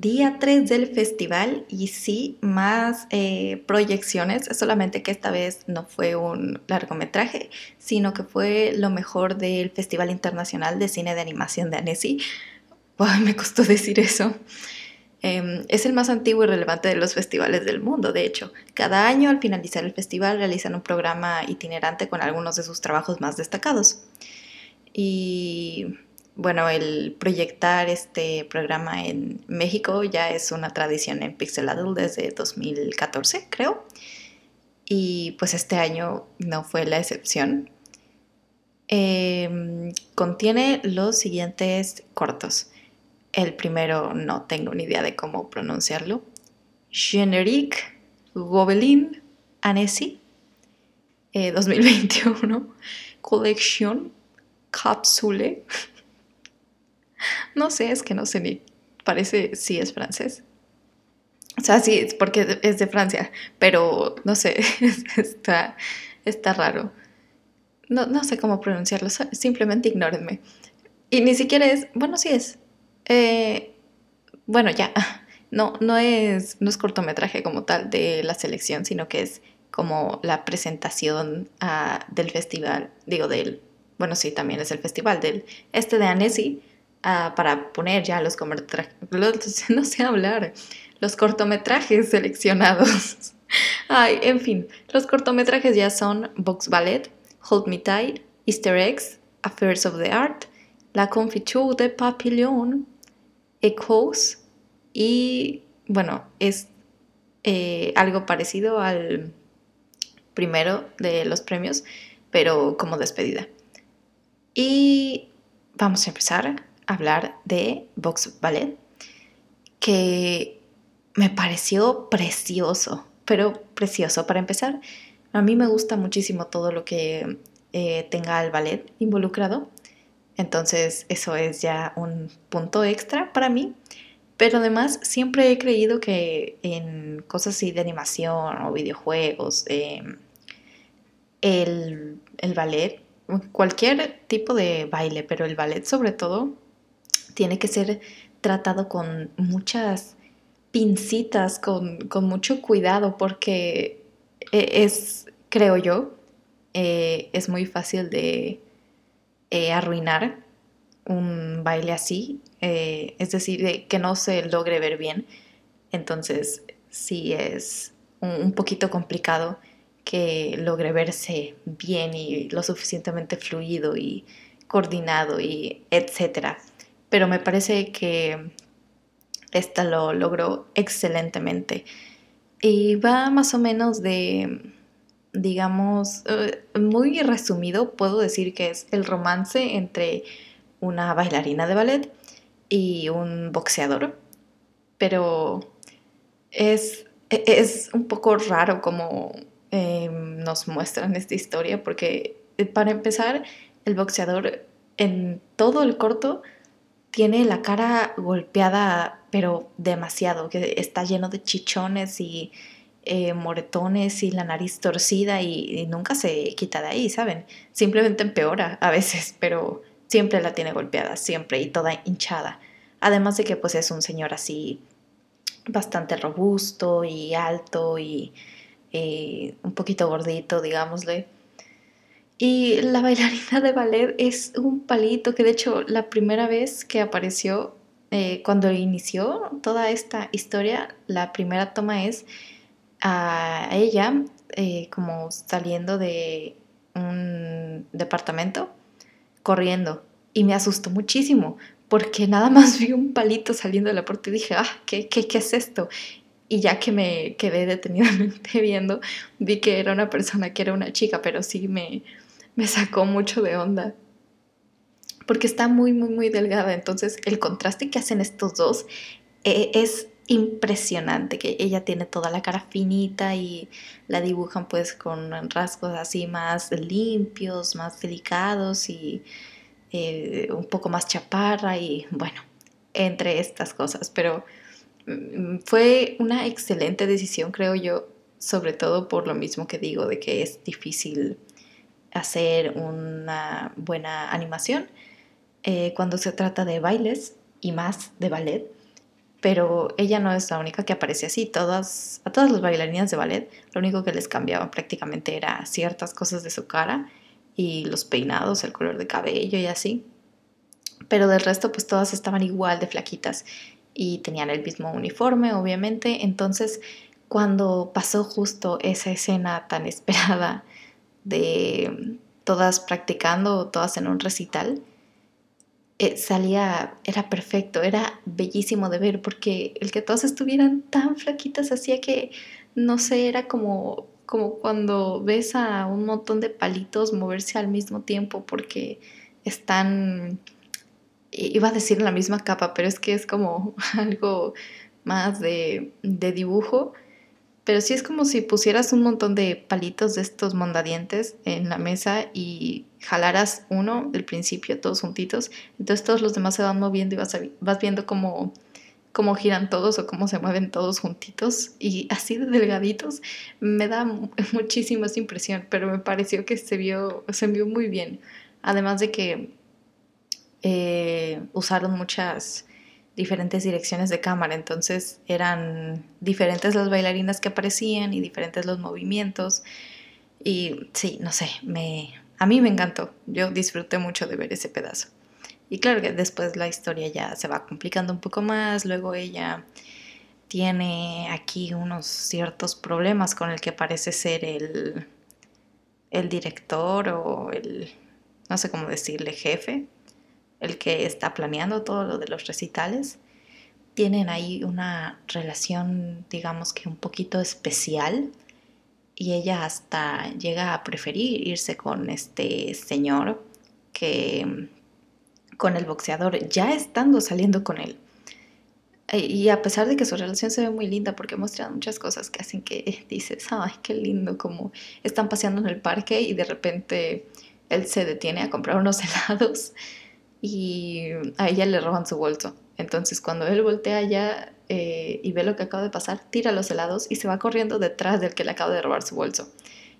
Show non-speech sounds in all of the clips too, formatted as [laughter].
día 3 del festival y sí, más eh, proyecciones, solamente que esta vez no fue un largometraje, sino que fue lo mejor del Festival Internacional de Cine de Animación de Annecy. me costó decir eso. Em, es el más antiguo y relevante de los festivales del mundo, de hecho. Cada año, al finalizar el festival, realizan un programa itinerante con algunos de sus trabajos más destacados. Y bueno, el proyectar este programa en México ya es una tradición en Pixeladle desde 2014, creo. Y pues este año no fue la excepción. Em, contiene los siguientes cortos. El primero no tengo ni idea de cómo pronunciarlo. Generique Gobelin Annecy 2021 eh, Collection Capsule [laughs] no sé, es que no sé ni. Parece, sí es francés. O sea, sí, porque es de Francia, pero no sé, [laughs] está, está raro. No, no sé cómo pronunciarlo, simplemente ignórenme. Y ni siquiera es, bueno, sí es. Eh, bueno, ya, [laughs] no, no, es, no es cortometraje como tal de la selección, sino que es como la presentación ah, del festival, digo, del, bueno, sí, también es el festival del, este de Annecy, Ah, para poner ya los cortometrajes, [laughs] no sé hablar, los cortometrajes seleccionados. [laughs] Ay, en fin, los cortometrajes ya son Box Ballet, Hold Me Tight, Easter Eggs, Affairs of the Art, La Confiture de Papillon, Echoes y bueno, es eh, algo parecido al primero de los premios, pero como despedida. Y vamos a empezar hablar de Vox Ballet, que me pareció precioso, pero precioso. Para empezar, a mí me gusta muchísimo todo lo que eh, tenga el ballet involucrado, entonces eso es ya un punto extra para mí. Pero además siempre he creído que en cosas así de animación o videojuegos, em, el, el ballet, cualquier tipo de baile, pero el ballet sobre todo, tiene que ser tratado con muchas pincitas, con, mucho cuidado, porque e, es, creo yo, eh, es muy fácil de eh, arruinar un baile así, eh, es decir, que no se logre ver bien. Entonces, sí es un, poquito complicado que logre verse bien y lo suficientemente fluido y coordinado y etcétera pero me parece que esta lo logró excelentemente. Y va más o menos de, digamos, eh, muy resumido, puedo decir que es el romance entre una bailarina de ballet y un boxeador, pero es, es un poco raro como em, nos muestran esta historia, porque eh, para empezar, el boxeador en todo el corto tiene la cara golpeada, pero demasiado, que está lleno de chichones y eh, moretones y la nariz torcida y, nunca se quita de ahí, ¿saben? Simplemente empeora a veces, pero siempre la tiene golpeada, siempre y toda hinchada. Además de que pues es un señor así bastante robusto y alto y eh, un poquito gordito, digámosle. Y la bailarina de ballet es un palito que de hecho la primera vez que apareció, eh, cuando inició toda esta historia, la primera toma es a ella eh, como saliendo de un departamento, corriendo. Y me asustó muchísimo porque nada más vi un palito saliendo de la puerta y dije, ah, ¿qué, qué, qué es esto? Y ya que me quedé detenidamente [laughs] viendo, vi que era una persona, que era una chica, pero sí me, me sacó mucho de onda. Porque está muy, muy, muy delgada. Entonces el contraste que hacen estos dos eh, es impresionante. Que ella tiene toda la cara finita y la dibujan pues con rasgos así más limpios, más delicados y eh, un poco más chaparra y bueno, entre estas cosas. Pero mm, fue una excelente decisión, creo yo, sobre todo por lo mismo que digo, de que es difícil hacer una buena animación eh, cuando se trata de bailes y más de ballet. pero ella no es la única que aparece así. Todas, a todas las bailarinas de ballet, lo único que les cambiaba prácticamente era ciertas cosas de su cara y los peinados, el color de cabello y así. Pero del resto, pues todas estaban igual de flaquitas y tenían el mismo uniforme, obviamente. Entonces, cuando pasó justo esa escena tan [laughs] esperada de todas practicando, todas en un recital, eh, salía, era perfecto, era bellísimo de ver, porque el que todas estuvieran tan flaquitas hacía que, no sé, era como, como cuando ves a un montón de palitos moverse al mismo tiempo, porque están, iba a decir la misma capa, pero es que es como [laughs] algo más de, de dibujo pero sí es como si pusieras un montón de palitos de estos mondadientes en la mesa y jalaras uno del principio, todos juntitos. Entonces todos los demás se van moviendo y vas, vas viendo cómo, cómo giran todos o cómo se mueven todos juntitos y así de delgaditos. Me da [laughs] muchísima esa impresión, pero me pareció que se vio, se vio muy bien. Además de que eh, usaron muchas diferentes direcciones de cámara, entonces eran diferentes las bailarinas que aparecían y diferentes los movimientos. Y sí, no sé, me, a mí me encantó, yo disfruté mucho de ver ese pedazo. Y claro que después la historia ya se va complicando un poco más, luego ella tiene aquí unos ciertos problemas con el que parece ser el, el director o el, no sé cómo decirle, jefe el que está planeando todo lo de los recitales, tienen ahí una relación, digamos que un poquito especial y ella hasta llega a preferir irse con este señor que con el boxeador, ya estando saliendo con él. Y a pesar de que su relación se ve muy linda porque muestra muchas cosas que hacen que dices, ay, qué lindo, como están paseando en el parque y de repente él se detiene a comprar unos [laughs] helados y a ella le roban su bolso. Entonces cuando él voltea ya eh, y ve lo que acaba de pasar, tira los helados y se va corriendo detrás del que le acaba de robar su bolso.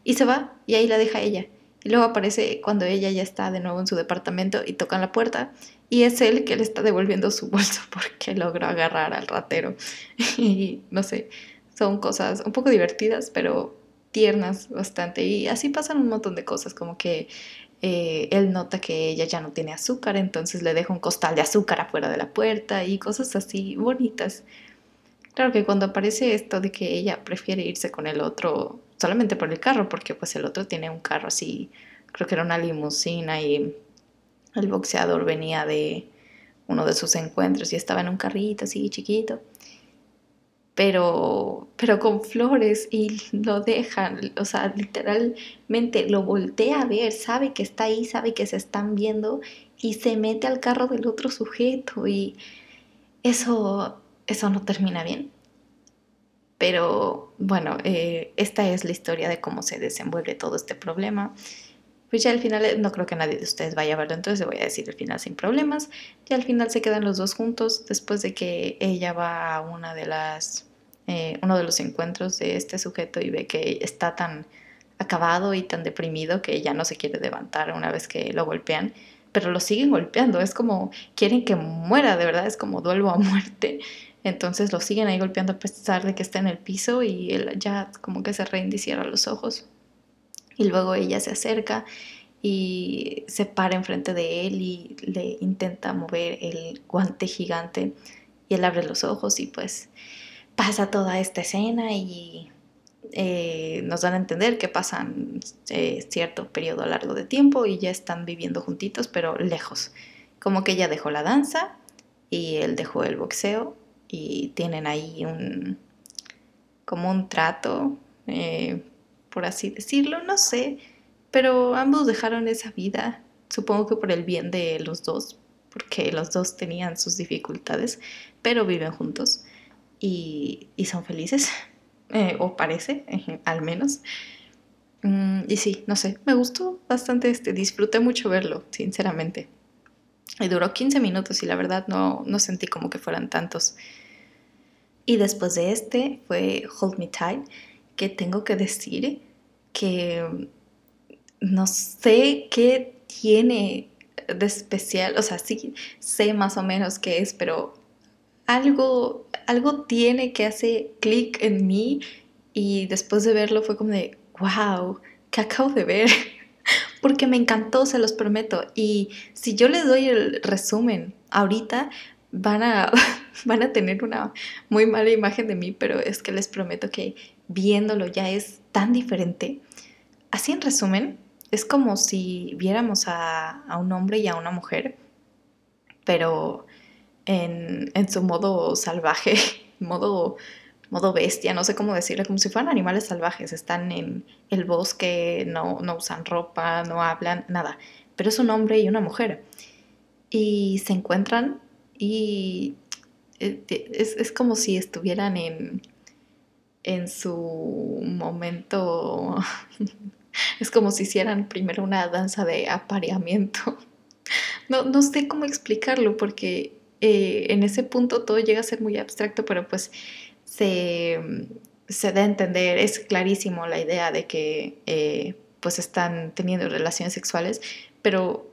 Y se va y ahí la deja ella. Y luego aparece cuando ella ya está de nuevo en su departamento y tocan la puerta y es él que le está devolviendo su [laughs] bolso porque logró agarrar al ratero. [laughs] y no sé, son cosas un poco divertidas, pero tiernas bastante. Y así pasan un montón de cosas, como que eh, él nota que ella ya no tiene azúcar, entonces le deja un costal de azúcar afuera de la puerta y cosas así bonitas. Claro que cuando aparece esto de que ella prefiere irse con el otro solamente por el carro, porque pues el otro tiene un carro así, creo que era una limusina y el boxeador venía de uno de sus encuentros y estaba en un carrito así chiquito pero, pero con flores y lo dejan, o sea, literalmente lo voltea a ver, sabe que está ahí, sabe que se están viendo y se mete al carro del otro sujeto y eso, eso no termina bien. Pero bueno, eh, esta es la historia de cómo se desenvuelve todo este problema. Pues ya al final, eh, no creo que nadie de ustedes vaya a verlo, entonces voy a decir el final sin problemas. Y al final se quedan los dos juntos después de que ella va a una de las eh, uno de los encuentros de este sujeto y ve que está tan acabado y tan deprimido que ya no se quiere levantar una vez que lo golpean, pero lo siguen golpeando, es como quieren que muera, de verdad, es como duelo a muerte. Entonces lo siguen ahí golpeando a pesar de que está en el piso y él ya como que se rinde y los ojos. Y luego ella se acerca y se para enfrente de él y le intenta mover el guante gigante y él abre los ojos y pues pasa toda esta escena y eh, nos dan a entender que pasan eh, cierto periodo largo de tiempo y ya están viviendo juntitos, pero lejos. Como que ella dejó la danza y él dejó el boxeo y tienen ahí un como un trato, eh, por así decirlo, no sé, pero ambos dejaron esa vida, supongo que por el bien de los dos, porque los dos tenían sus dificultades, pero viven juntos y, son felices, [laughs] eh, o parece, [laughs] al menos. Mm, y sí, no sé, me gustó bastante este, disfruté mucho verlo, sinceramente. Y duró 15 minutos y la verdad no, no sentí como que fueran tantos. Y después de este fue Hold Me Tight, que tengo que decir que no sé qué tiene de especial, o sea, sí sé más o menos qué es, pero algo, algo tiene que hace clic en mí y después de verlo fue como de, wow, ¿qué acabo de ver? [laughs] Porque me encantó, se los prometo. Y si yo les doy el resumen ahorita, van a, [laughs] van a tener una muy mala imagen de mí, pero es que les prometo que viéndolo ya es tan diferente. Así en resumen, es como si viéramos a, un hombre y a una mujer, pero en, su modo salvaje, [laughs] modo, modo bestia, no sé cómo decirlo, como si fueran animales salvajes, están en el bosque, no, no usan ropa, no hablan, nada, pero es un hombre y una mujer. Y se encuentran y eh, es, es como si estuvieran en, en su momento, [laughs] es como si hicieran primero una danza de apareamiento. [laughs] No, no sé cómo explicarlo porque eh, en ese punto todo llega a ser muy abstracto, pero pues se, se da a entender, es clarísimo la idea de que eh, pues están teniendo relaciones sexuales, pero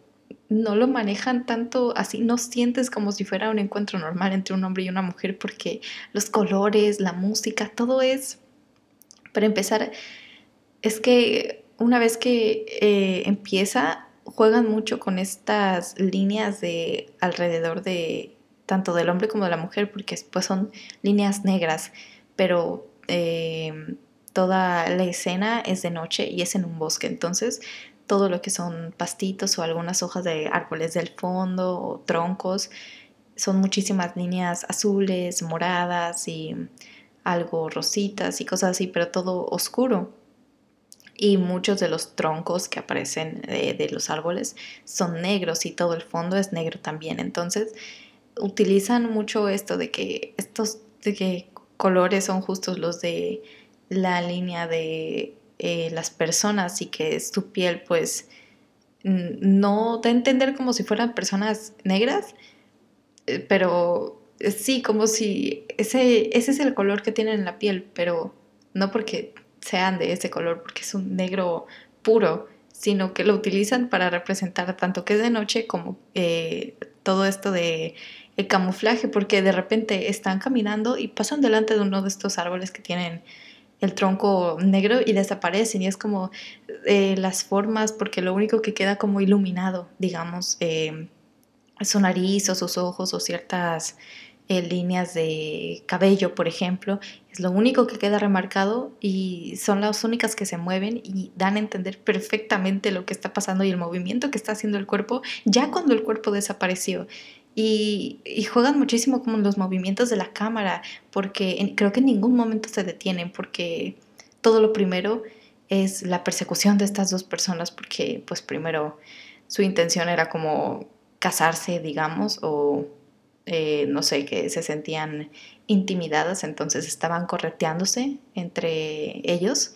no lo manejan tanto así, no sientes como si fuera un encuentro normal entre un hombre y una mujer porque los colores, la música, todo es, para empezar, es que una vez que eh, empieza, juegan mucho con estas líneas de alrededor de tanto del hombre como de la mujer porque pues son líneas negras, pero eh, toda la escena es de noche y es en un bosque, entonces todo lo que son pastitos o algunas hojas de árboles del fondo o troncos. Son muchísimas líneas azules, moradas y algo rositas y cosas así, pero todo oscuro. Y muchos de los troncos que aparecen de, los árboles son negros y todo el fondo es negro también. Entonces utilizan mucho esto de que estos de que colores son justos los de la línea de eh, las personas y que su piel pues no da a entender como si fueran personas negras, eh, pero eh, sí, como si ese, ese es el color que tienen en la piel, pero no porque sean de ese color, porque es un negro puro, sino que lo utilizan para representar tanto que es de noche como todo esto de el camuflaje, porque de repente están caminando y pasan delante de uno de estos árboles que tienen el tronco negro y desaparecen y es como eh, las formas porque lo único que queda como iluminado, digamos, eh, su nariz o sus ojos o ciertas eh, líneas de cabello, por ejemplo, es lo único que queda remarcado y son las únicas que se mueven y dan a entender perfectamente lo que está pasando y el movimiento que está haciendo el cuerpo ya cuando el cuerpo desapareció. Y, juegan muchísimo con los movimientos de la cámara, porque creo que en ningún momento se detienen, porque todo lo primero es la persecución de estas dos personas, porque pues primero su intención era como casarse, digamos, o eh, no sé, que se sentían intimidadas, entonces estaban correteándose entre ellos.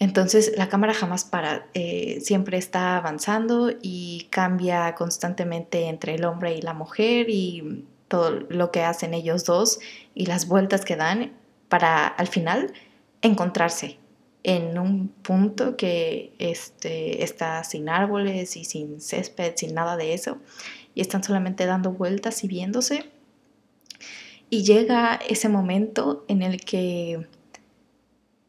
Entonces la cámara jamás para, eh, siempre está avanzando y cambia constantemente entre el hombre y la mujer y todo lo que hacen ellos dos y las vueltas que dan para al final encontrarse en un punto que este, está sin árboles y sin césped, sin nada de eso, y están solamente dando vueltas y viéndose. Y llega ese momento en el que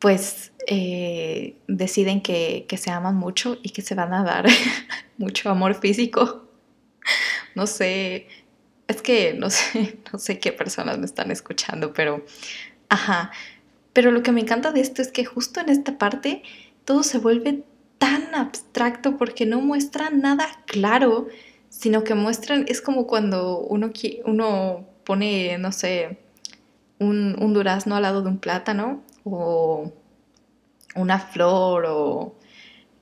pues eh, deciden que, se aman mucho y que se van a dar [laughs] mucho amor físico. No sé, es que no [laughs] sé, no sé qué personas me están escuchando, pero, ajá, pero lo que me encanta de esto es que justo en esta parte todo se vuelve tan abstracto porque no muestran nada claro, sino que muestran, es como cuando uno, uno pone, no sé, un, un durazno al lado de un plátano o una flor o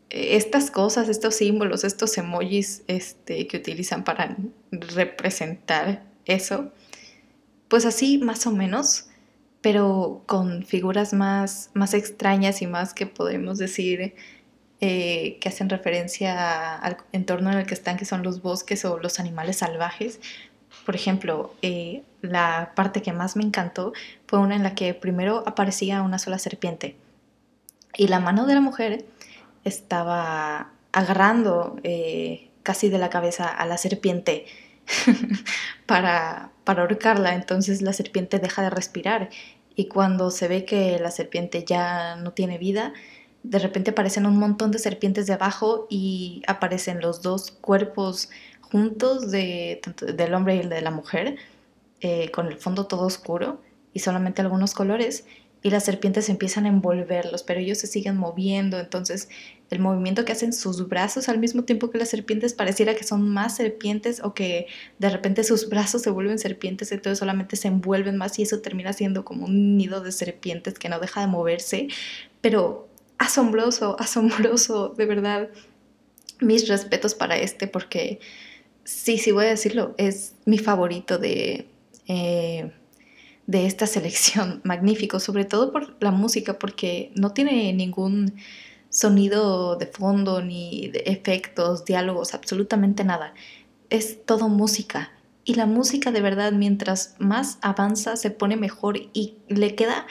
eh, estas cosas, estos símbolos, estos emojis este, que utilizan para representar eso, pues así más o menos, pero con figuras más, más extrañas y más que podemos decir eh, que hacen referencia al entorno en el que están, que son los bosques o los animales salvajes. Por ejemplo, eh, la parte que más me encantó fue una en la que primero aparecía una sola serpiente y la mano de la mujer estaba agarrando eh, casi de la cabeza a la serpiente. [laughs] para, para ahorcarla. Entonces la serpiente deja de respirar y cuando se ve que la serpiente ya no tiene vida, de repente aparecen un montón de serpientes de abajo y aparecen los dos cuerpos juntos de, del hombre y el de la mujer, eh, con el fondo todo oscuro y solamente algunos colores y las serpientes empiezan a envolverlos, pero ellos se siguen moviendo, entonces el movimiento que hacen sus brazos al mismo tiempo que las serpientes pareciera que son más serpientes o que de repente sus brazos se vuelven serpientes, entonces solamente se envuelven más y eso termina siendo como un nido de serpientes que no deja de moverse, pero asombroso, asombroso, de verdad. Mis respetos para este porque sí, sí voy a decirlo, es mi favorito de... Eh, de esta selección [laughs] magnífico, sobre todo por la música, porque no tiene ningún sonido de fondo, ni efectos, diálogos, absolutamente nada. Es todo música. Y la música de verdad, mientras más avanza, se pone mejor y le queda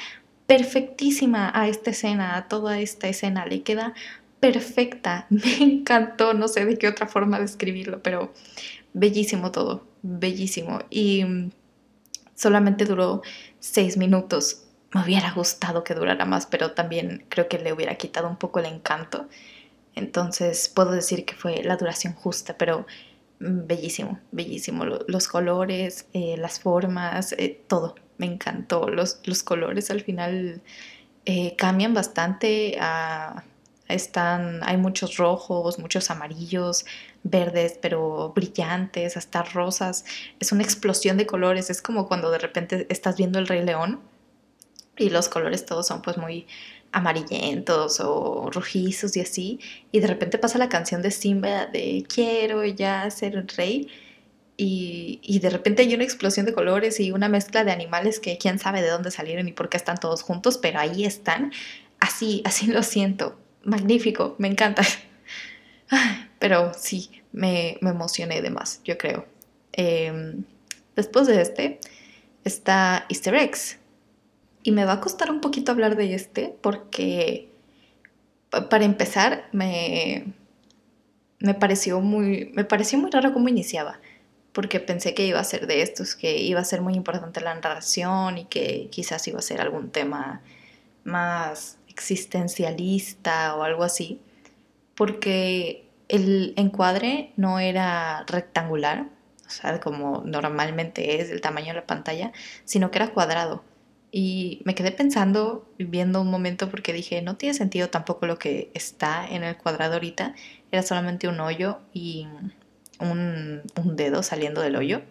perfectísima a esta escena, a toda esta escena, le queda perfecta. [laughs] Me encantó, no sé de qué otra forma describirlo, pero bellísimo todo, bellísimo. Y solamente duró seis minutos. Me hubiera gustado que durara más, pero también creo que le hubiera quitado un poco el encanto. Entonces puedo decir que fue la duración justa, pero mm, bellísimo, bellísimo. Los colores, eh, las formas, eh, todo. Me encantó. Los, los colores al final eh, cambian bastante. Están, hay muchos rojos, muchos amarillos, verdes, pero brillantes, hasta rosas. Es una explosión de colores. Es como cuando de repente estás viendo el Rey León y los colores todos son pues muy amarillentos o rojizos y así. Y de repente pasa la canción de Simba de quiero ya ser el rey. Y, y, de repente hay una explosión de colores y una mezcla de animales que quién sabe de dónde salieron y por qué están todos juntos, pero ahí están. Así, así lo siento. Magnífico, me encanta. [laughs] pero sí, me, emocioné de más, yo creo. Em, después de este está Easter eggs. Y me va a costar un poquito hablar de este porque, para empezar, me, me, pareció muy, me pareció muy raro cómo iniciaba. Porque pensé que iba a ser de estos, que iba a ser muy importante la narración y que quizás iba a ser algún tema más existencialista o algo así. Porque el encuadre no era rectangular, o sea, como normalmente es el tamaño de la pantalla, sino que era cuadrado. Y me quedé pensando, viendo un momento, porque dije, no tiene sentido tampoco lo que está en el cuadrado ahorita. Era solamente un hoyo y un, dedo saliendo del hoyo,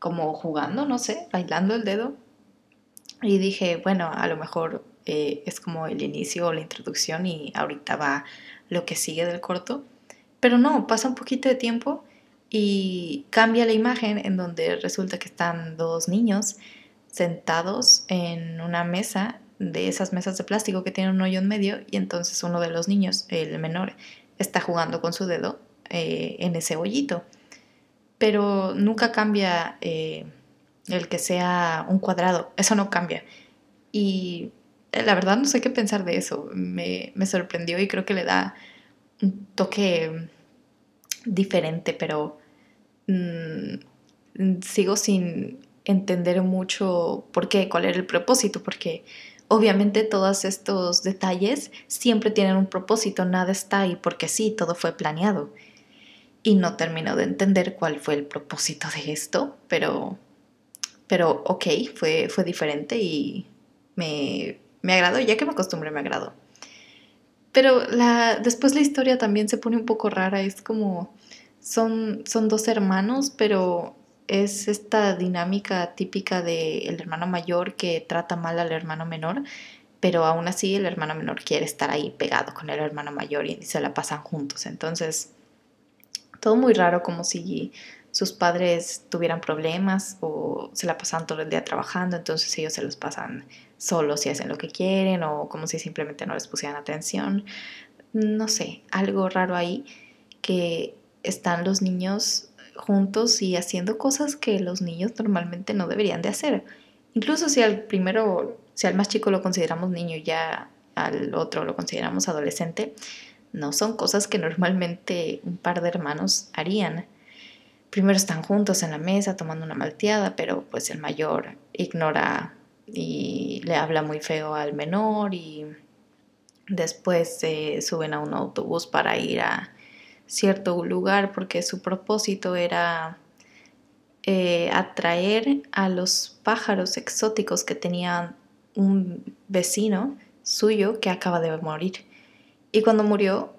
como jugando, no sé, bailando el dedo. Y dije, bueno, a lo mejor eh, es como el inicio o la introducción y ahorita va lo que sigue del corto. Pero no, pasa un poquito de tiempo y cambia la imagen en donde resulta que están dos niños sentados en una mesa de esas mesas de plástico que tienen un hoyo en medio y entonces uno de los niños, el menor, está jugando con su dedo eh, en ese hoyito. Pero nunca cambia eh, el que sea un cuadrado, eso no cambia. Y la verdad no sé qué pensar de eso, me, me sorprendió y creo que le da un toque diferente, pero mm, sigo sin entender mucho por qué, cuál era el propósito, porque obviamente todos estos detalles siempre tienen un propósito, nada está ahí porque sí, todo fue planeado. Y no termino de entender cuál fue el propósito de esto, pero, pero ok, fue, fue diferente y me, me agradó, ya que me acostumbré, me agradó. Pero después la historia también se pone un poco rara, es como son, son dos hermanos, pero es esta dinámica típica del hermano mayor que trata mal al hermano menor, pero aún así el hermano menor quiere estar ahí pegado con el hermano mayor y se la pasan juntos. Entonces, todo muy raro, como si sus padres tuvieran problemas o se la pasan todo el día trabajando, entonces ellos se los pasan solos y hacen lo que quieren o como si simplemente no les pusieran atención. No sé, algo raro ahí que están los niños juntos y haciendo cosas que los niños normalmente no deberían de hacer. Incluso si al primero, si al más chico lo consideramos niño y ya al otro lo consideramos adolescente, no son cosas que normalmente un par de hermanos harían. primero están juntos en la mesa tomando una malteada, pero pues el mayor ignora y le habla muy feo al menor y después se suben a un autobús para ir a cierto lugar porque su propósito era eh, atraer a los pájaros exóticos que tenía un vecino suyo que acaba de morir. Y cuando murió,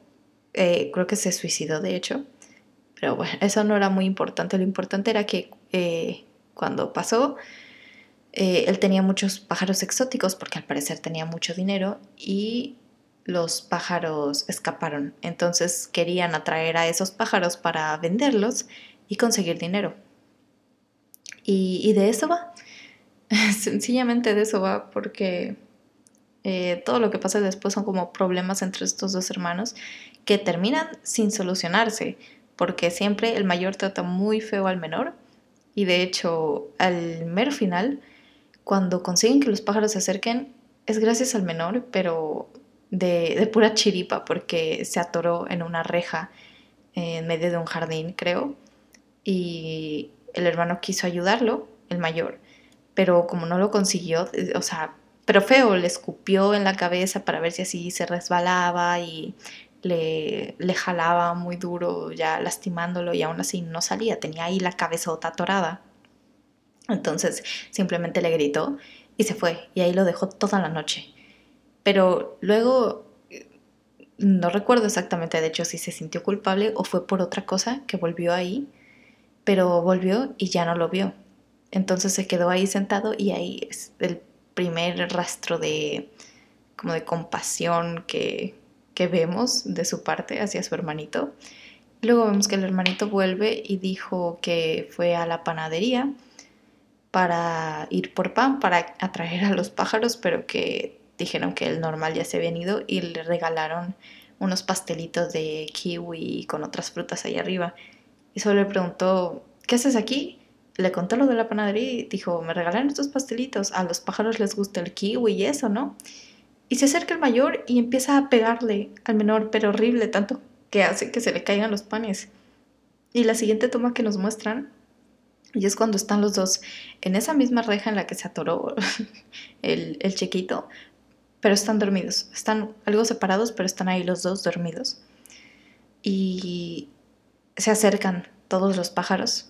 eh, creo que se suicidó de hecho, pero bueno, eso no era muy importante. Lo importante era que eh, cuando pasó, eh, él tenía muchos pájaros exóticos porque al parecer tenía mucho dinero y los pájaros escaparon. Entonces querían atraer a esos pájaros para venderlos y conseguir dinero. Y, de eso va. [laughs] Sencillamente de eso va porque eh, todo lo que pasa después son como problemas entre estos dos hermanos que terminan sin solucionarse porque siempre el mayor trata muy feo al menor y de hecho al mero final, cuando consiguen que los pájaros se acerquen, es gracias al menor, pero de, pura chiripa porque se atoró en una reja en medio de un jardín, creo, y el hermano quiso ayudarlo, el mayor, pero como no lo consiguió, eh, o sea, pero feo, le escupió en la cabeza para ver si así se resbalaba y le, le jalaba muy duro, ya lastimándolo y aún así no salía, tenía ahí la cabezota atorada. Entonces simplemente le gritó y se fue y ahí lo dejó toda la noche. Pero luego no recuerdo exactamente de hecho si se sintió culpable o fue por otra cosa que volvió ahí, pero volvió y ya no lo vio. Entonces se quedó ahí sentado y ahí es el primer rastro de como de compasión que, que vemos de su parte hacia su hermanito. Luego vemos que el hermanito vuelve y dijo que fue a la panadería para ir por pan, para atraer a los pájaros, pero que dijeron que el normal ya se había ido y le regalaron unos pastelitos de kiwi con otras frutas ahí arriba. Y solo le preguntó, ¿qué haces aquí? Le contó lo de la panadería y dijo, me regalaron estos pastelitos, a los pájaros les gusta el kiwi y eso, ¿no? Y se acerca el mayor y empieza a pegarle al menor, pero horrible, tanto que hace que se le caigan los panes. Y la siguiente toma que nos muestran, y es cuando están los dos en esa misma reja en la que se atoró [laughs] el, el chiquito, pero están dormidos. Están algo separados, pero están ahí los dos dormidos. Y se acercan todos los pájaros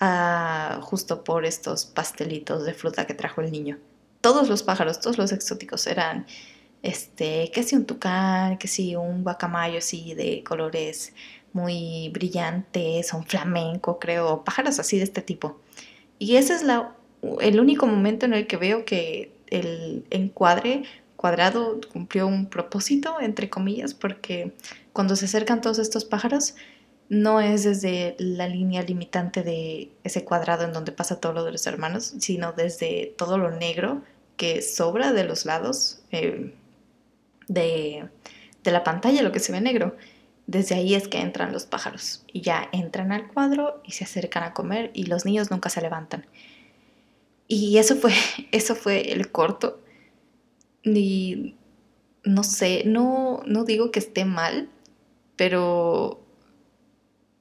a, justo por estos pastelitos de fruta que trajo el niño todos los pájaros, todos los exóticos eran, este, que si un tucán, que si un guacamayo así de colores muy brillantes, un flamenco, creo, pájaros así de este tipo. Y ese es el único momento en el que veo que el encuadre cuadrado cumplió un propósito, entre comillas, porque cuando se acercan todos estos pájaros, no es desde la línea limitante de ese cuadrado en donde pasa todo lo de los hermanos, sino desde todo lo negro que sobra de los lados eh, de, la pantalla, lo que se ve negro. Desde ahí es que entran los pájaros y ya entran al cuadro y se acercan a comer y los niños nunca se levantan. Y eso fue, [laughs] eso fue el corto. Y no sé, no, no digo que esté mal, pero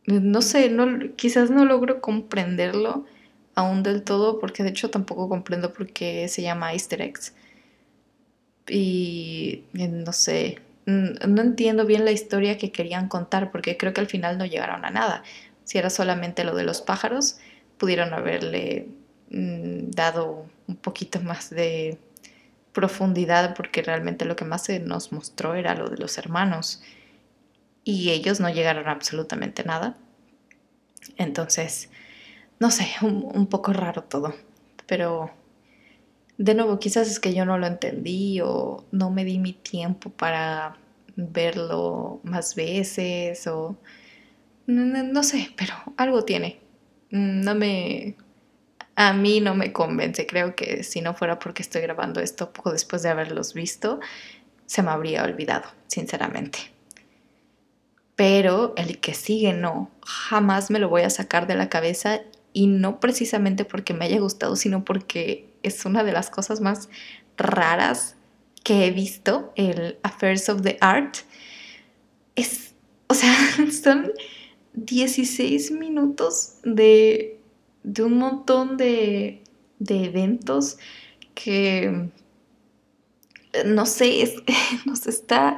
no sé, no, quizás no logro comprenderlo aún del todo, porque de hecho tampoco comprendo por qué se llama Easter eggs. Y no sé, no entiendo bien la historia que querían contar, porque creo que al final no llegaron a nada. Si era solamente lo de los pájaros, pudieron haberle mm, dado un poquito más de profundidad, porque realmente lo que más se nos mostró era lo de los hermanos. Y ellos no llegaron a absolutamente nada. Entonces, no sé, un, poco raro todo, pero de nuevo, quizás es que yo no lo entendí o no me di mi tiempo para verlo más veces o no, sé, pero algo tiene. No me... A mí no me convence, creo que si no fuera porque estoy grabando esto poco después de haberlos visto, se me habría olvidado, sinceramente. Pero el que sigue no, jamás me lo voy a sacar de la cabeza y no precisamente porque me haya gustado, sino porque es una de las cosas más raras que he visto, el Affairs of the Art. Es, o sea, [laughs] son 16 minutos de, de un montón de, de eventos que no sé, es, [laughs] nos está,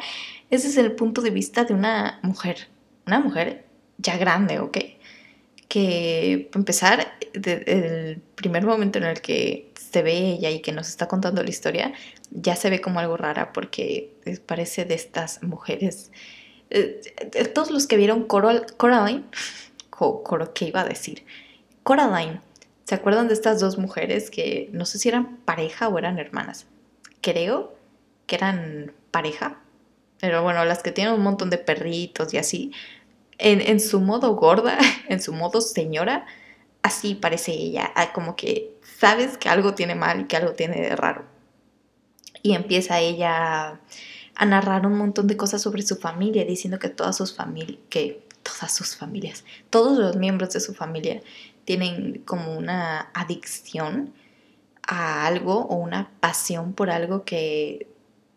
ese es el punto de vista de una mujer, una mujer ya grande, ¿ok? Que, empezar, el primer momento en el que se ve ella y que nos está contando la historia, ya se ve como algo rara porque parece de estas mujeres. Eh, todos los que vieron Coraline, [laughs] Coro, ¿qué iba a decir? Coraline, ¿se acuerdan de estas dos mujeres que no sé si eran pareja o eran hermanas? Creo que eran pareja, pero bueno, las que tienen un montón de perritos y así, en, su modo gorda, [laughs] en su modo señora, así parece ella, ah, como que sabes que algo tiene mal y que algo tiene de raro. Y empieza ella a narrar un montón de cosas sobre su familia, diciendo que todas sus familias, que todas sus familias, todos los miembros de su familia tienen como una adicción a algo o una pasión por algo que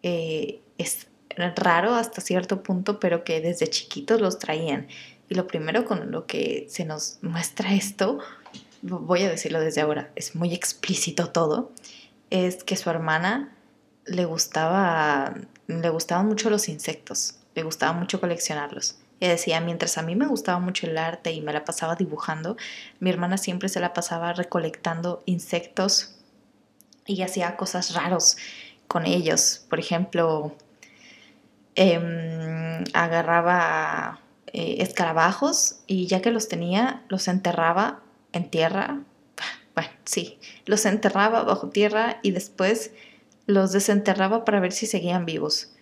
eh, es raro hasta cierto punto, pero que desde chiquitos los traían. Y lo primero con lo que se nos muestra esto, voy a decirlo desde ahora, es muy explícito todo, es que su hermana le gustaba, le gustaban mucho los insectos, le gustaba mucho coleccionarlos. Y decía, mientras a mí me gustaba mucho el arte y me la pasaba dibujando, mi hermana siempre se la pasaba recolectando insectos y hacía cosas raros con ellos. Por ejemplo, Em, agarraba eh, escarabajos y ya que los tenía, los enterraba en tierra. Bueno, sí, los enterraba bajo tierra y después los desenterraba para ver si seguían vivos.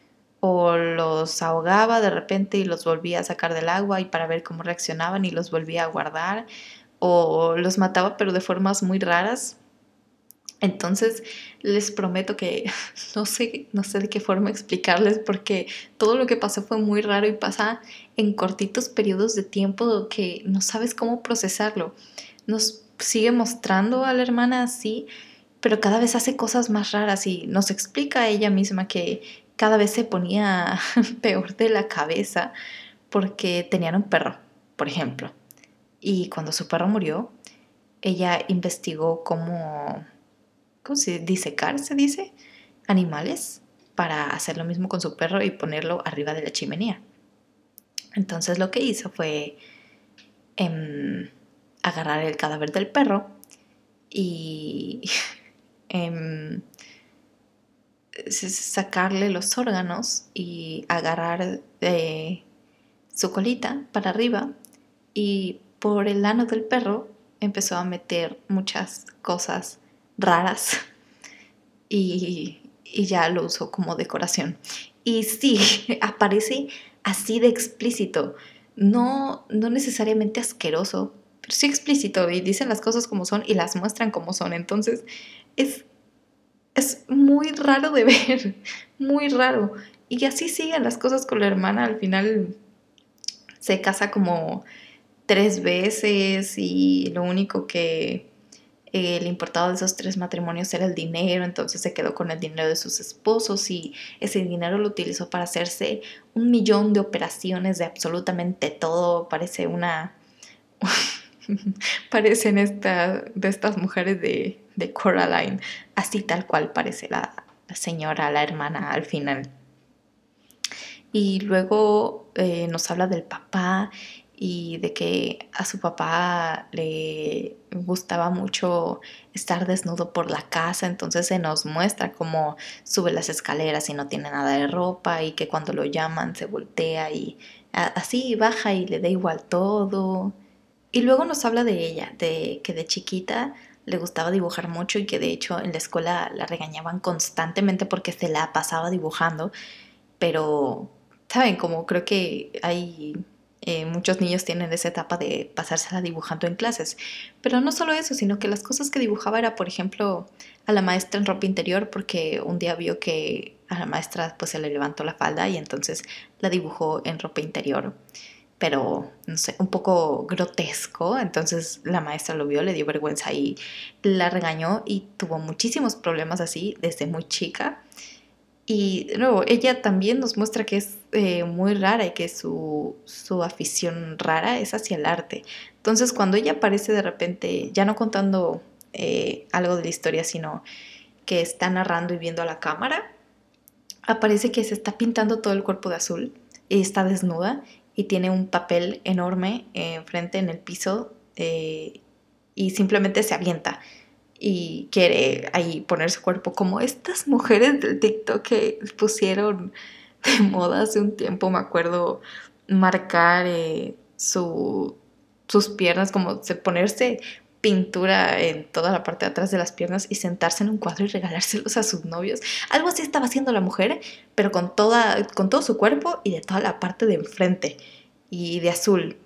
O los ahogaba de repente y los volvía a sacar del agua y para ver cómo reaccionaban y los volvía a guardar. O los mataba pero de formas muy raras entonces, les prometo que [laughs] no sé, no sé de qué forma explicarles porque todo lo que pasó fue muy raro y pasa en cortitos periodos de tiempo que no sabes cómo procesarlo. Nos sigue mostrando a la hermana así, pero cada vez hace cosas más raras y nos explica a ella misma que cada vez se ponía [laughs] peor de la cabeza porque tenían un perro, por ejemplo. Y cuando su perro murió, ella investigó cómo ¿cómo se disecar se dice? Animales para hacer lo mismo con su perro y ponerlo arriba de la chimenea. Entonces lo que hizo fue em, agarrar el cadáver del perro y [laughs] em, sacarle los órganos y agarrar su colita para arriba y por el ano del perro empezó a meter muchas cosas raras y, ya lo uso como decoración. Y sí, [laughs] aparece así de explícito, no, no necesariamente asqueroso, pero sí explícito y dicen las cosas como son y las muestran como son. Entonces es, es muy raro de [laughs] ver, muy raro. Y así siguen las cosas con la hermana. Al final se casa como tres veces y lo único que el importado de esos tres matrimonios era el dinero, entonces se quedó con el dinero de sus esposos y ese dinero lo utilizó para hacerse un millón de operaciones de absolutamente todo. Parece una... [laughs] Parecen de estas mujeres de, de Coraline, así tal cual parece la, señora, la hermana al final. Y luego eh, nos habla del papá y de que a su papá le gustaba mucho estar desnudo por la casa, entonces se nos muestra cómo sube las escaleras y no tiene nada de ropa y que cuando lo llaman se voltea y así baja y le da igual todo. Y luego nos habla de ella, de que de chiquita le gustaba dibujar mucho y que de hecho en la escuela la regañaban constantemente porque se la pasaba dibujando, pero, ¿saben? Como creo que hay eh, muchos niños tienen esa etapa de pasársela dibujando en clases. Pero no solo eso, sino que las cosas que dibujaba era, por ejemplo, a la maestra en ropa interior, porque un día vio que a la maestra pues se le levantó la falda y entonces la dibujó en ropa interior. Pero, no sé, un poco grotesco. Entonces la maestra lo vio, le dio vergüenza y la regañó y tuvo muchísimos problemas así desde muy chica. Y de nuevo, ella también nos muestra que es eh, muy rara y que su, su afición rara es hacia el arte. Entonces, cuando ella aparece de repente, ya no contando eh, algo de la historia, sino que está narrando y viendo a la cámara, aparece que se está pintando todo el cuerpo de azul y está desnuda y tiene un papel enorme enfrente en el piso eh, y simplemente se avienta y quiere ahí poner su cuerpo como estas mujeres del TikTok que pusieron de [laughs] moda hace un tiempo, me acuerdo, marcar eh, su, sus piernas, como ponerse pintura en toda la parte de atrás de las piernas y sentarse en un cuadro y regalárselos a sus novios. Algo así estaba haciendo la mujer, pero con, toda, con todo su cuerpo y de toda la parte de enfrente y de azul.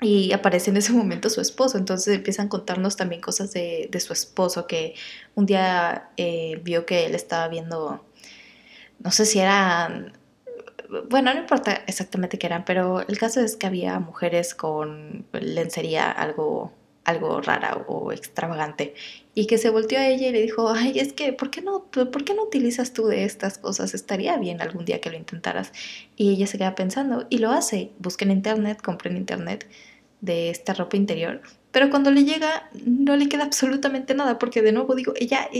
Y aparece en ese momento su esposo, entonces empiezan a contarnos también cosas de, su esposo, que un día eh, vio que él estaba viendo, no sé si eran, bueno, no importa exactamente qué eran, pero el caso es que había mujeres con lencería algo algo rara o extravagante y que se volteó a ella y le dijo, ay, es que, ¿por qué no, por qué no utilizas tú de estas cosas? Estaría bien algún día que lo intentaras. Y ella se queda pensando y lo hace, busca en internet, compra en internet de esta ropa interior, pero cuando le llega no le queda absolutamente nada, porque de nuevo digo, ella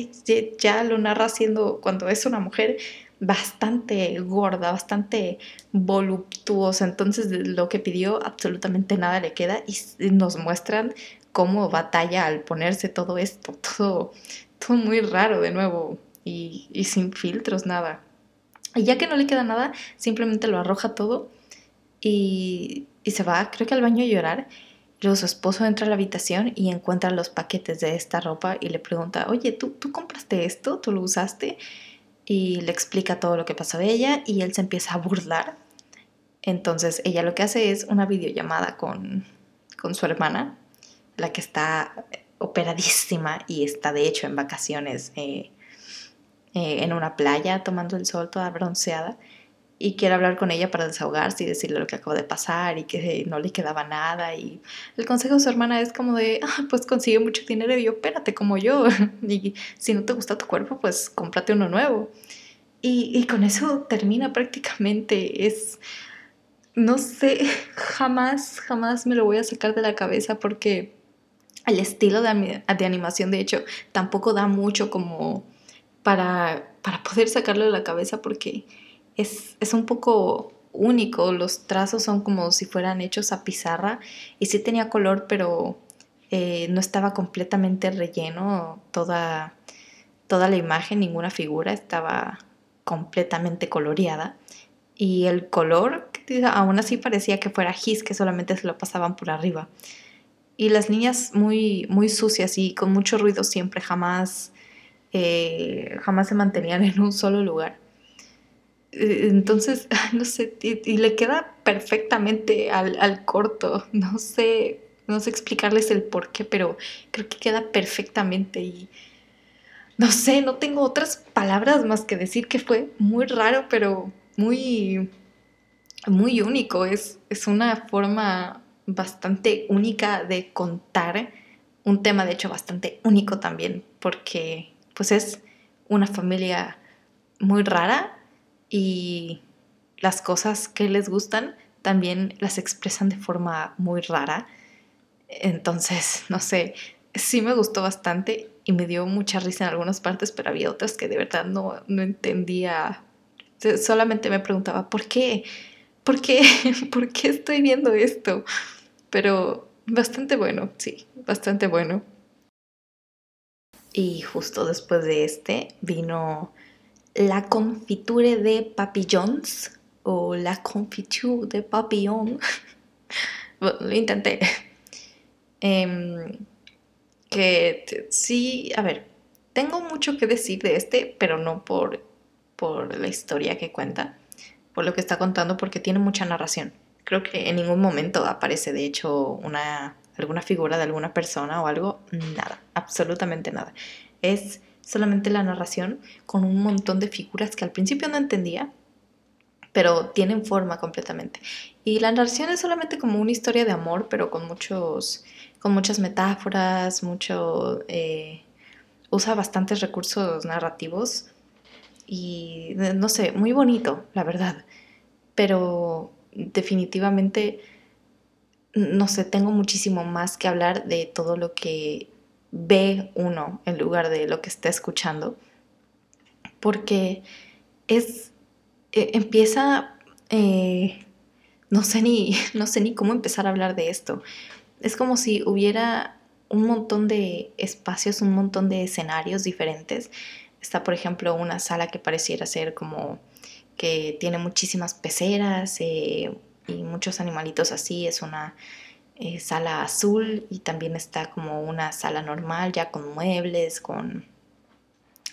ya lo narra siendo, cuando es una mujer, bastante gorda, bastante voluptuosa, entonces lo que pidió absolutamente nada le queda y nos muestran cómo batalla al ponerse todo esto, todo, todo muy raro de nuevo y, sin filtros, nada. Y ya que no le queda nada, simplemente lo arroja todo y, se va, creo que al baño a llorar. Luego su esposo entra a la habitación y encuentra los paquetes de esta ropa y le pregunta, oye, ¿tú, ¿tú compraste esto? ¿Tú lo usaste? Y le explica todo lo que pasó de ella y él se empieza a burlar. Entonces ella lo que hace es una videollamada con, con su hermana la que está operadísima y está de hecho en vacaciones eh, eh, en una playa tomando el sol toda bronceada y quiere hablar con ella para desahogarse y decirle lo que acaba de pasar y que no le quedaba nada y el consejo de su hermana es como de, ah, pues consigue mucho dinero y yo, espérate como yo [laughs] y si no te gusta tu cuerpo, pues cómprate uno nuevo. Y, y con eso termina prácticamente, es, no sé, [laughs] jamás, jamás me lo voy a sacar de la cabeza porque el estilo de, animación, de hecho, tampoco da mucho como para, para poder sacarlo de la cabeza porque es, un poco único. Los trazos son como si fueran hechos a pizarra y sí tenía color, pero eh, no estaba completamente relleno toda, toda la imagen, ninguna figura estaba completamente coloreada. Y el color, aún así parecía que fuera gis, que solamente se lo pasaban por arriba y las niñas muy, muy sucias y con mucho ruido siempre, jamás, eh, jamás se mantenían [laughs] en un solo lugar. Eh, entonces, [laughs] no sé, y, le queda perfectamente al, corto, [laughs] no sé, no sé explicarles el por qué, pero creo que queda perfectamente y no sé, no tengo otras palabras más que decir que fue muy raro, pero muy, muy único, es, es una forma bastante única de contar, un tema de hecho bastante único también, porque pues es una familia muy rara y las cosas que les gustan también las expresan de forma muy rara. Entonces, [laughs] no sé, sí me gustó bastante y me dio mucha risa en algunas partes, pero había otras que de verdad no, no entendía. Solamente me preguntaba, ¿por qué? ¿Por qué? [laughs] ¿Por qué estoy viendo esto? Pero bastante bueno, sí, bastante bueno. Y justo después de este vino la confiture de papillons o la confiture de papillon. [laughs] lo intenté. Em, que sí, a ver, tengo mucho que decir de este, pero no por, por la historia que cuenta, por lo que está contando, porque tiene mucha narración. Creo que en ningún momento aparece, de hecho, una, alguna figura de alguna persona o algo. Nada, absolutamente nada. Es solamente la narración con un montón de figuras que al principio no entendía, pero tienen forma completamente. Y la narración es solamente como una historia de amor, pero con muchos, con muchas metáforas, mucho, eh, usa bastantes recursos narrativos y no sé, muy bonito, la verdad. Pero definitivamente, no sé, tengo muchísimo más que hablar de todo lo que ve uno en lugar de lo que está escuchando. Porque es, e, empieza, eh, no, sé ni, [laughs] no sé ni cómo empezar a hablar de esto. Es como si hubiera un montón de espacios, un montón de escenarios diferentes Está, por ejemplo, una sala que pareciera ser como que tiene muchísimas peceras eh, y muchos animalitos así. Es una eh, sala azul y también está como una sala normal ya con muebles, con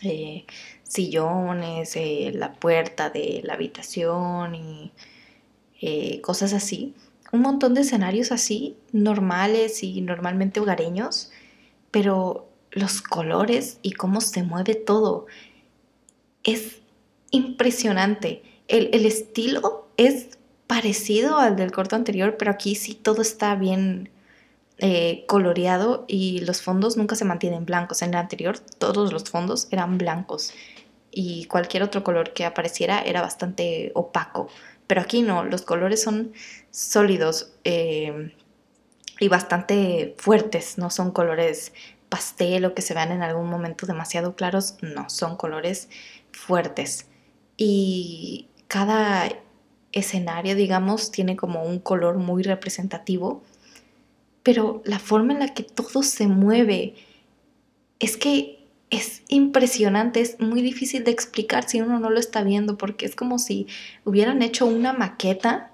eh, sillones, la puerta de la habitación y cosas así. Un montón de escenarios así, normales y normalmente hogareños, pero los colores y cómo se mueve todo. Es impresionante. El, estilo es parecido al del corto anterior, pero aquí sí todo está bien eh, coloreado y los fondos nunca se mantienen blancos. En el anterior todos los fondos eran blancos y cualquier otro color que apareciera era bastante opaco. Pero aquí no, los colores son sólidos eh, y bastante fuertes, no son colores pastel o que se vean en algún momento demasiado claros, no, son colores fuertes. Y cada escenario, digamos, tiene como un color muy representativo, pero la forma en la que todo se mueve es que es impresionante, es muy difícil de explicar si uno no lo está viendo, porque es como si hubieran hecho una maqueta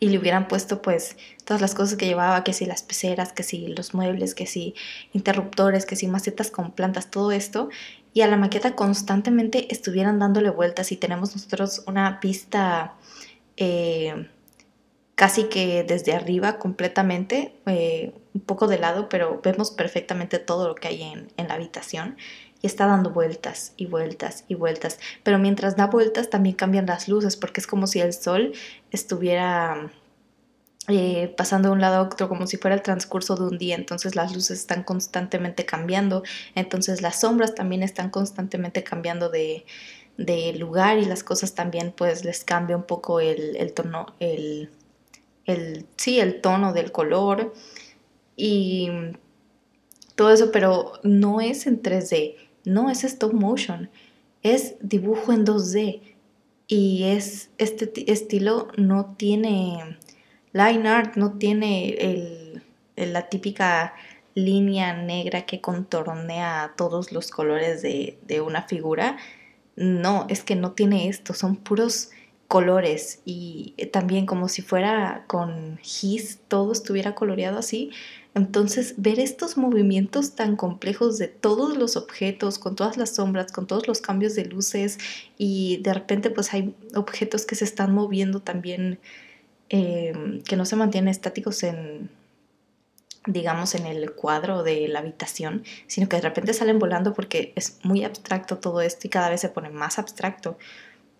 y le hubieran puesto pues todas las cosas que llevaba, que si las peceras, que si los muebles, que si interruptores, que si macetas con plantas, todo esto, y a la maqueta constantemente estuvieran dándole vueltas y tenemos nosotros una vista eh, casi que desde arriba completamente, eh, un poco de lado, pero vemos perfectamente todo lo que hay en, en la habitación y está dando vueltas y vueltas y vueltas. Pero mientras da vueltas también cambian las luces porque es como si el sol estuviera eh, pasando de un lado a otro como si fuera el transcurso de un día. Entonces las luces están constantemente cambiando. Entonces las sombras también están constantemente cambiando de, lugar y las cosas también pues les cambia un poco el, el tono, el, el, sí, el tono del color y todo eso, pero no es en 3D no es stop motion, es dibujo en 2D. Y es, este estilo no tiene line art, no tiene la típica línea negra que contornea todos los colores de, de una figura. No, es que no tiene esto, son puros colores y también como si fuera con gis, todo estuviera coloreado así, entonces, ver estos movimientos tan complejos de todos los objetos, con todas las sombras, con todos los cambios de luces y de repente pues hay objetos que se están moviendo también, eh, que no se mantienen estáticos en, digamos, en el cuadro de la habitación, sino que de repente salen volando porque es muy abstracto todo esto y cada vez se pone más abstracto.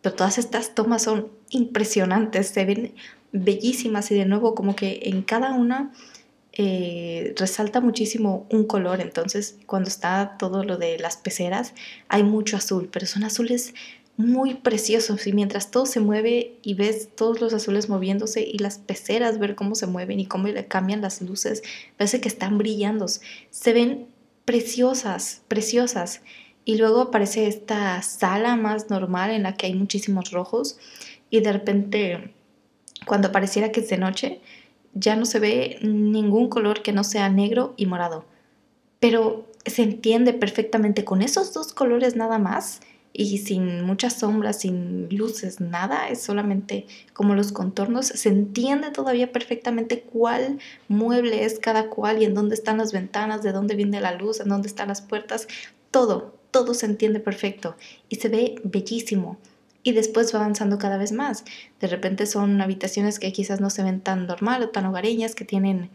Pero todas estas tomas son impresionantes, se ven bellísimas y de nuevo como que en cada una eh, resalta muchísimo un color, entonces cuando está todo lo de las peceras hay mucho azul, pero son azules muy preciosos y mientras todo se mueve y ves todos los azules moviéndose y las peceras ver cómo se mueven y cómo le cambian las luces, parece que están brillando, se ven preciosas, preciosas. Y luego aparece esta sala más normal en la que hay muchísimos rojos y de repente cuando pareciera que es de noche, ya no se ve ningún color que no sea negro y morado. Pero se entiende perfectamente con esos dos colores nada más y sin muchas sombras, sin luces, nada, es solamente como los contornos, se entiende todavía perfectamente cuál mueble es cada cual y en dónde están las ventanas, de dónde viene la luz, en dónde están las puertas, todo, todo se entiende perfecto y se ve bellísimo. Y después va avanzando cada vez más. De repente son habitaciones que quizás no se ven tan normal o tan hogareñas, que tienen,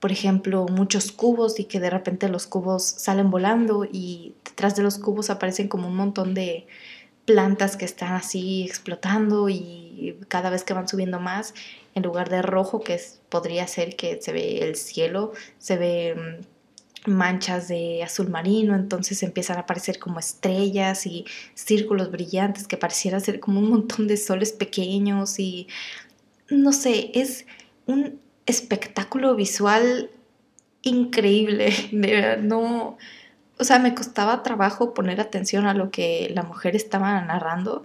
por ejemplo, muchos cubos y que de repente los cubos salen volando y detrás de los cubos aparecen como un montón de plantas que están así explotando y cada vez que van subiendo más, en lugar de rojo, que podría ser que se ve el cielo, se ve mm, manchas de azul marino, entonces empiezan a aparecer como estrellas y círculos brillantes que pareciera ser como un montón de soles pequeños y no sé, es un espectáculo visual increíble, [laughs] de verdad, no, o sea, me costaba trabajo poner atención a lo que la mujer estaba narrando,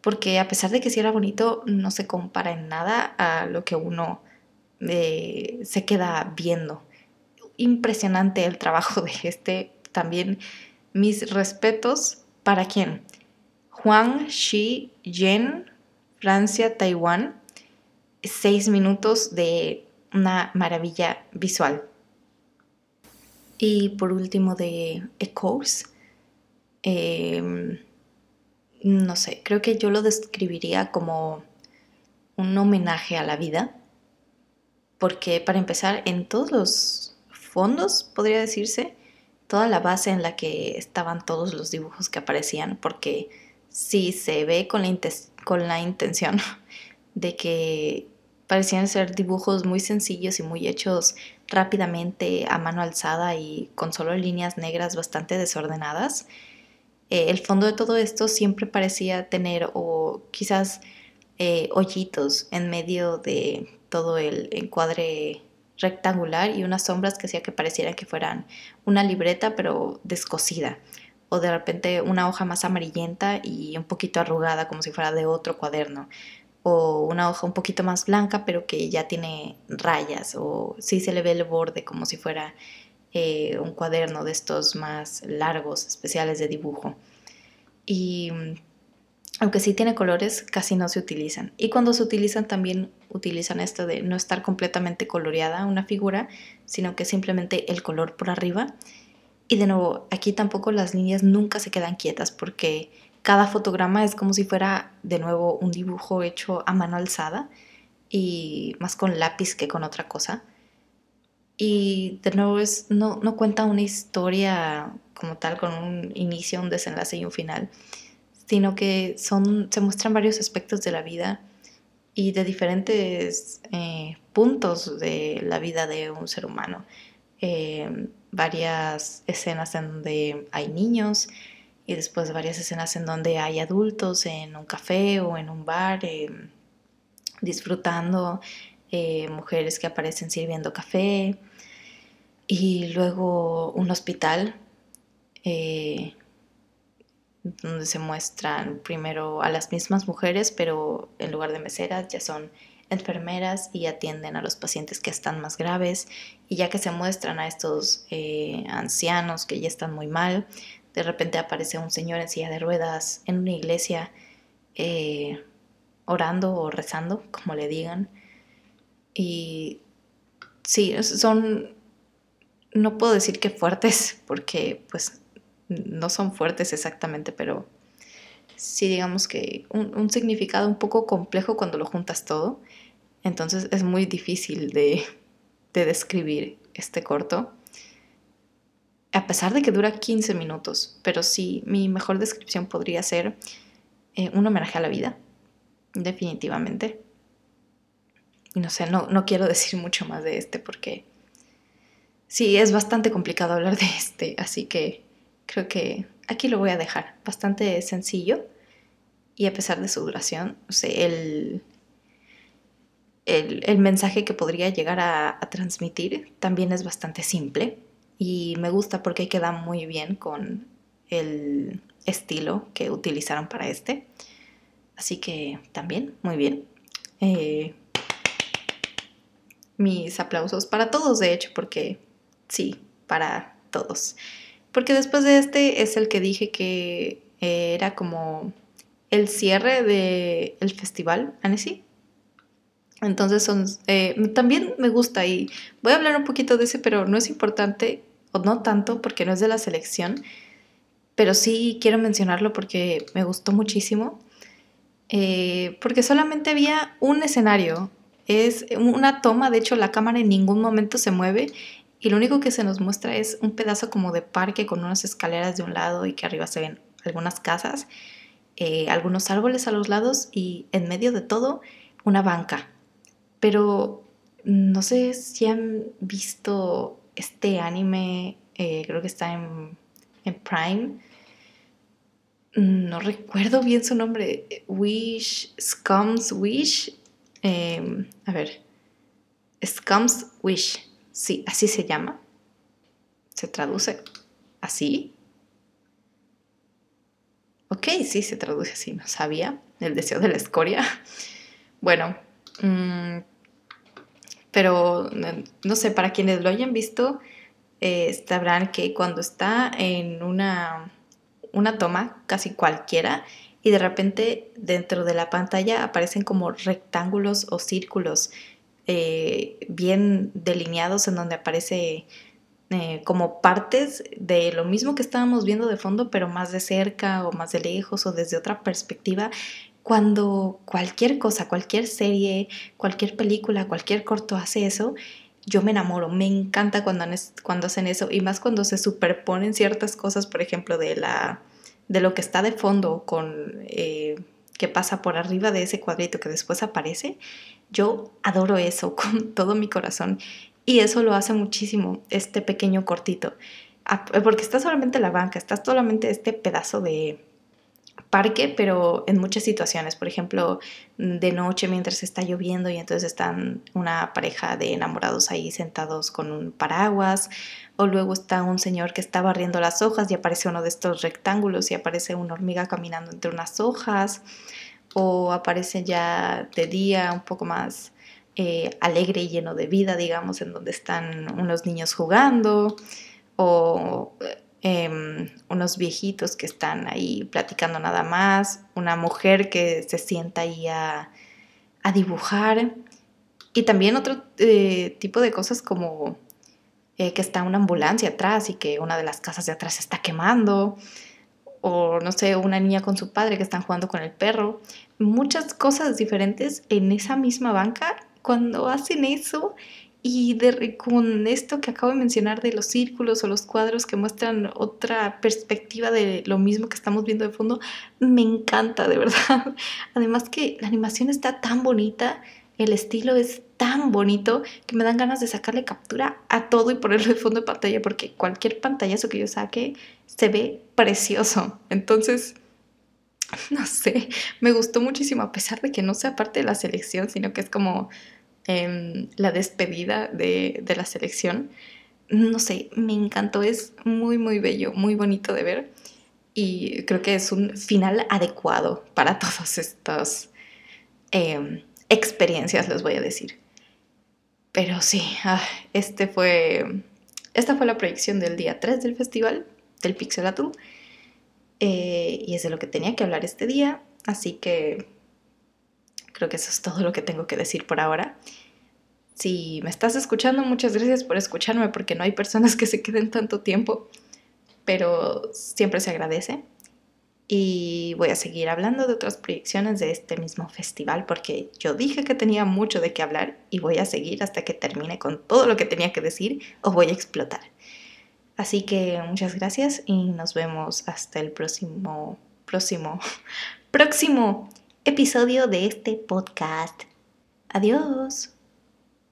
porque a pesar de que sí era bonito, no se compara en nada a lo que uno eh, se queda viendo. Impresionante el trabajo de este, también mis respetos para quién. Juan Shi Yen, Francia, Taiwán, seis minutos de una maravilla visual. Y por último de Echoes, em, no sé, creo que yo lo describiría como un homenaje a la vida, porque para empezar, en todos los fondos, podría decirse, toda la base en la que estaban todos los dibujos que aparecían, porque sí se ve con la, con la intención [laughs] de que parecían ser dibujos muy sencillos y muy hechos rápidamente a mano alzada y con solo líneas negras bastante desordenadas. Eh, el fondo de todo esto siempre parecía tener o quizás eh, hoyitos en medio de todo el encuadre rectangular y unas sombras que hacía que pareciera que fueran una libreta pero descosida o de repente una hoja más amarillenta y un poquito arrugada como si fuera de otro cuaderno o una hoja un poquito más blanca pero que ya tiene rayas o sí se le ve el borde como si fuera eh, un cuaderno de estos más largos, especiales de dibujo. Y mm, aunque sí tiene colores, casi no se utilizan. Y cuando se utilizan también utilizan esto de no estar completamente coloreada una figura, sino que simplemente el color por arriba. Y de nuevo, aquí tampoco las líneas nunca se quedan quietas porque cada fotograma es como si fuera de nuevo un dibujo hecho a mano alzada y más con lápiz que con otra cosa. Y de nuevo es, no, no cuenta una historia como tal con un inicio, un desenlace y un final, sino que son, se muestran varios aspectos de la vida y de diferentes eh, puntos de la vida de un ser humano. Eh, varias escenas en donde hay niños, y después varias escenas en donde hay adultos en un café o en un bar eh, disfrutando, eh, mujeres que aparecen sirviendo café. Y luego un hospital eh, donde se muestran primero a las mismas mujeres, pero en lugar de meseras ya son enfermeras y atienden a los pacientes que están más graves. Y ya que se muestran a estos ancianos que ya están muy mal, de repente aparece un señor en silla de ruedas en una iglesia eh, orando o rezando, como le digan. Y sí, son, no puedo decir que fuertes, [laughs] porque pues no son fuertes exactamente, pero sí digamos que un, significado un poco complejo cuando lo juntas todo. Entonces es muy difícil de, de describir este corto a pesar de que dura 15 minutos, pero sí, mi mejor descripción podría ser eh, un homenaje a la vida, definitivamente. Y no sé, no, no quiero [laughs] decir mucho más de este porque sí, es bastante complicado hablar de este, así que creo que aquí lo voy a dejar, bastante sencillo y a pesar de su duración, o sea, el, el, mensaje que podría llegar a transmitir también es bastante simple y me gusta porque queda muy bien con el estilo que utilizaron para este. Así que también, muy bien. Eh, mis aplausos para todos, de hecho, porque sí, para todos. Porque después de este es el que dije que era como el cierre del el festival Annecy. Entonces son, eh, también me gusta y voy a hablar un poquito de ese, pero no es importante, o no tanto porque no es de la selección, pero sí quiero mencionarlo porque me gustó muchísimo, eh, porque solamente había un escenario, es una toma, de hecho la cámara en ningún momento se mueve y lo único que se nos muestra es un pedazo como de parque con unas escaleras de un lado y que arriba se ven algunas casas, eh, algunos árboles a los lados y en medio de todo una banca pero no sé si han visto este anime eh, creo que está en, en Prime. No recuerdo bien su nombre. Wish, Scum's Wish. Em, a ver. Scum's Wish. Sí, así se llama. Se traduce así. Ok, sí, se traduce así, no sabía. El deseo de la escoria. [laughs] Bueno, mm, pero no sé, para quienes lo hayan visto, eh, sabrán que cuando está en una, una toma, casi cualquiera, y de repente dentro de la pantalla aparecen como rectángulos o círculos eh, bien delineados en donde aparece eh, como partes de lo mismo que estábamos viendo de fondo, pero más de cerca o más de lejos o desde otra perspectiva. Cuando cualquier cosa, cualquier serie, cualquier película, cualquier corto hace eso, yo me enamoro, me encanta cuando, hacen eso. Y más cuando se superponen ciertas cosas, por ejemplo, de, la, de lo que está de fondo con eh, que pasa por arriba de ese cuadrito que después aparece. Yo adoro eso [laughs] con todo mi corazón. Y eso lo hace muchísimo este pequeño cortito, porque está solamente la banca, está solamente este pedazo de, parque, pero en muchas situaciones, por ejemplo, de noche mientras está lloviendo y entonces están una pareja de enamorados ahí sentados con un paraguas, o luego está un señor que está barriendo las hojas y aparece uno de estos rectángulos y aparece una hormiga caminando entre unas hojas, o aparece ya de día un poco más eh, alegre y lleno de vida, digamos, en donde están unos niños jugando, o Em, unos viejitos que están ahí platicando nada más, una mujer que se sienta ahí a, dibujar y también otro eh, tipo de cosas como eh, que está una ambulancia atrás y que una de las casas de atrás está quemando o no sé, una niña con su padre que están jugando con el perro. Muchas cosas diferentes en esa misma banca. Cuando hacen eso, y con esto que acabo de mencionar de los círculos o los cuadros que muestran otra perspectiva de lo mismo que estamos viendo de fondo, me encanta, de [laughs] verdad. Además que la animación está tan bonita, el estilo es tan bonito que me dan ganas de sacarle captura a todo y ponerlo de fondo de pantalla porque cualquier pantallazo que yo saque se ve precioso. Entonces, no sé, me gustó muchísimo a pesar de que no sea parte de la selección, sino que es como Em, la despedida de, de, la selección. No sé, me encantó, es muy, muy bello, muy bonito de ver y creo que es un final adecuado para [laughs] todas estas em, experiencias, les voy a decir. Pero sí, ah, este fue, esta fue la proyección del día 3 del festival del Pixelatu eh, y es de lo que tenía que hablar este día, así que Creo que eso es todo lo que tengo que decir por ahora. Si me estás escuchando, muchas gracias por escucharme porque no hay personas que se queden tanto tiempo, pero siempre se agradece. Y voy a seguir hablando de otras proyecciones de este mismo festival porque yo dije que tenía mucho de qué hablar y voy a seguir hasta que termine con todo lo que tenía que decir o voy a explotar. Así que muchas gracias y nos vemos hasta el próximo, próximo, [laughs] próximo episodio de este podcast. Adiós.